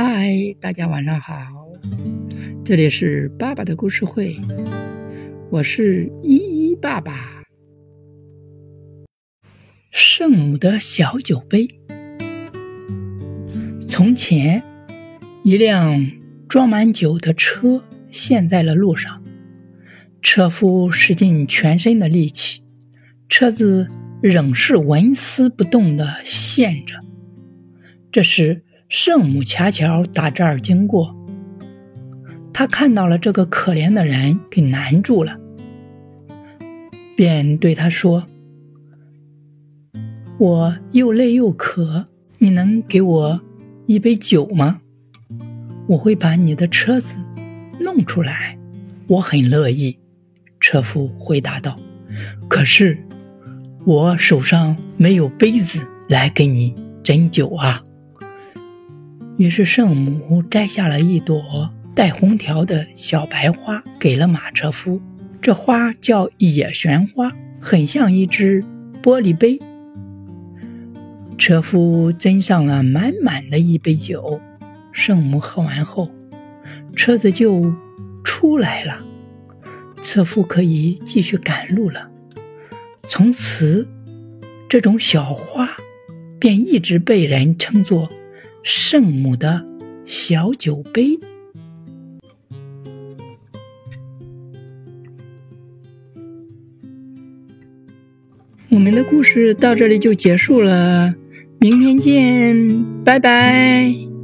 嗨，大家晚上好，这里是爸爸的故事会，我是依依爸爸。圣母的小酒杯。从前，一辆装满酒的车陷在了路上，车夫使尽全身的力气，车子仍是纹丝不动的陷着。这时，圣母恰巧打这儿经过，他看到了这个可怜的人给难住了，便对他说：“我又累又渴，你能给我一杯酒吗？我会把你的车子弄出来。”我很乐意，车夫回答道：“可是我手上没有杯子来给你斟酒啊。”于是圣母摘下了一朵带红条的小白花，给了马车夫。这花叫野玄花，很像一只玻璃杯。车夫斟上了满满的一杯酒，圣母喝完后，车子就出来了，车夫可以继续赶路了。从此，这种小花便一直被人称作。圣母的小酒杯。我们的故事到这里就结束了，明天见，拜拜。